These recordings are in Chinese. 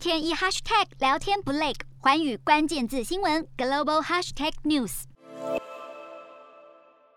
天一 hashtag 聊天不累，寰宇关键字新闻 global hashtag news。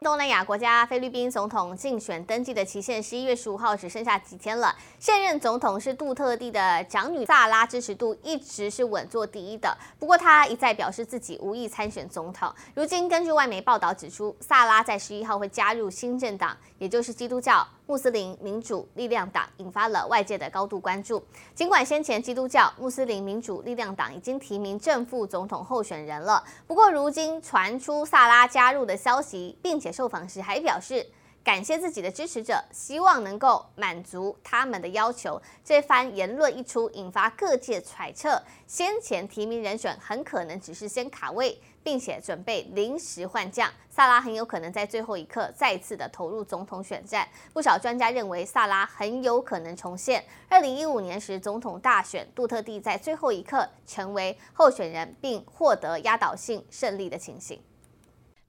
东南亚国家菲律宾总统竞选登记的期限十一月十五号只剩下几天了。现任总统是杜特地的长女萨拉，支持度一直是稳坐第一的。不过她一再表示自己无意参选总统。如今根据外媒报道指出，萨拉在十一号会加入新政党，也就是基督教穆斯林民主力量党，引发了外界的高度关注。尽管先前基督教穆斯林民主力量党已经提名正副总统候选人了，不过如今传出萨拉加入的消息，并且。受访时还表示感谢自己的支持者，希望能够满足他们的要求。这番言论一出，引发各界揣测，先前提名人选很可能只是先卡位，并且准备临时换将。萨拉很有可能在最后一刻再次的投入总统选战。不少专家认为，萨拉很有可能重现二零一五年时总统大选，杜特蒂在最后一刻成为候选人，并获得压倒性胜利的情形。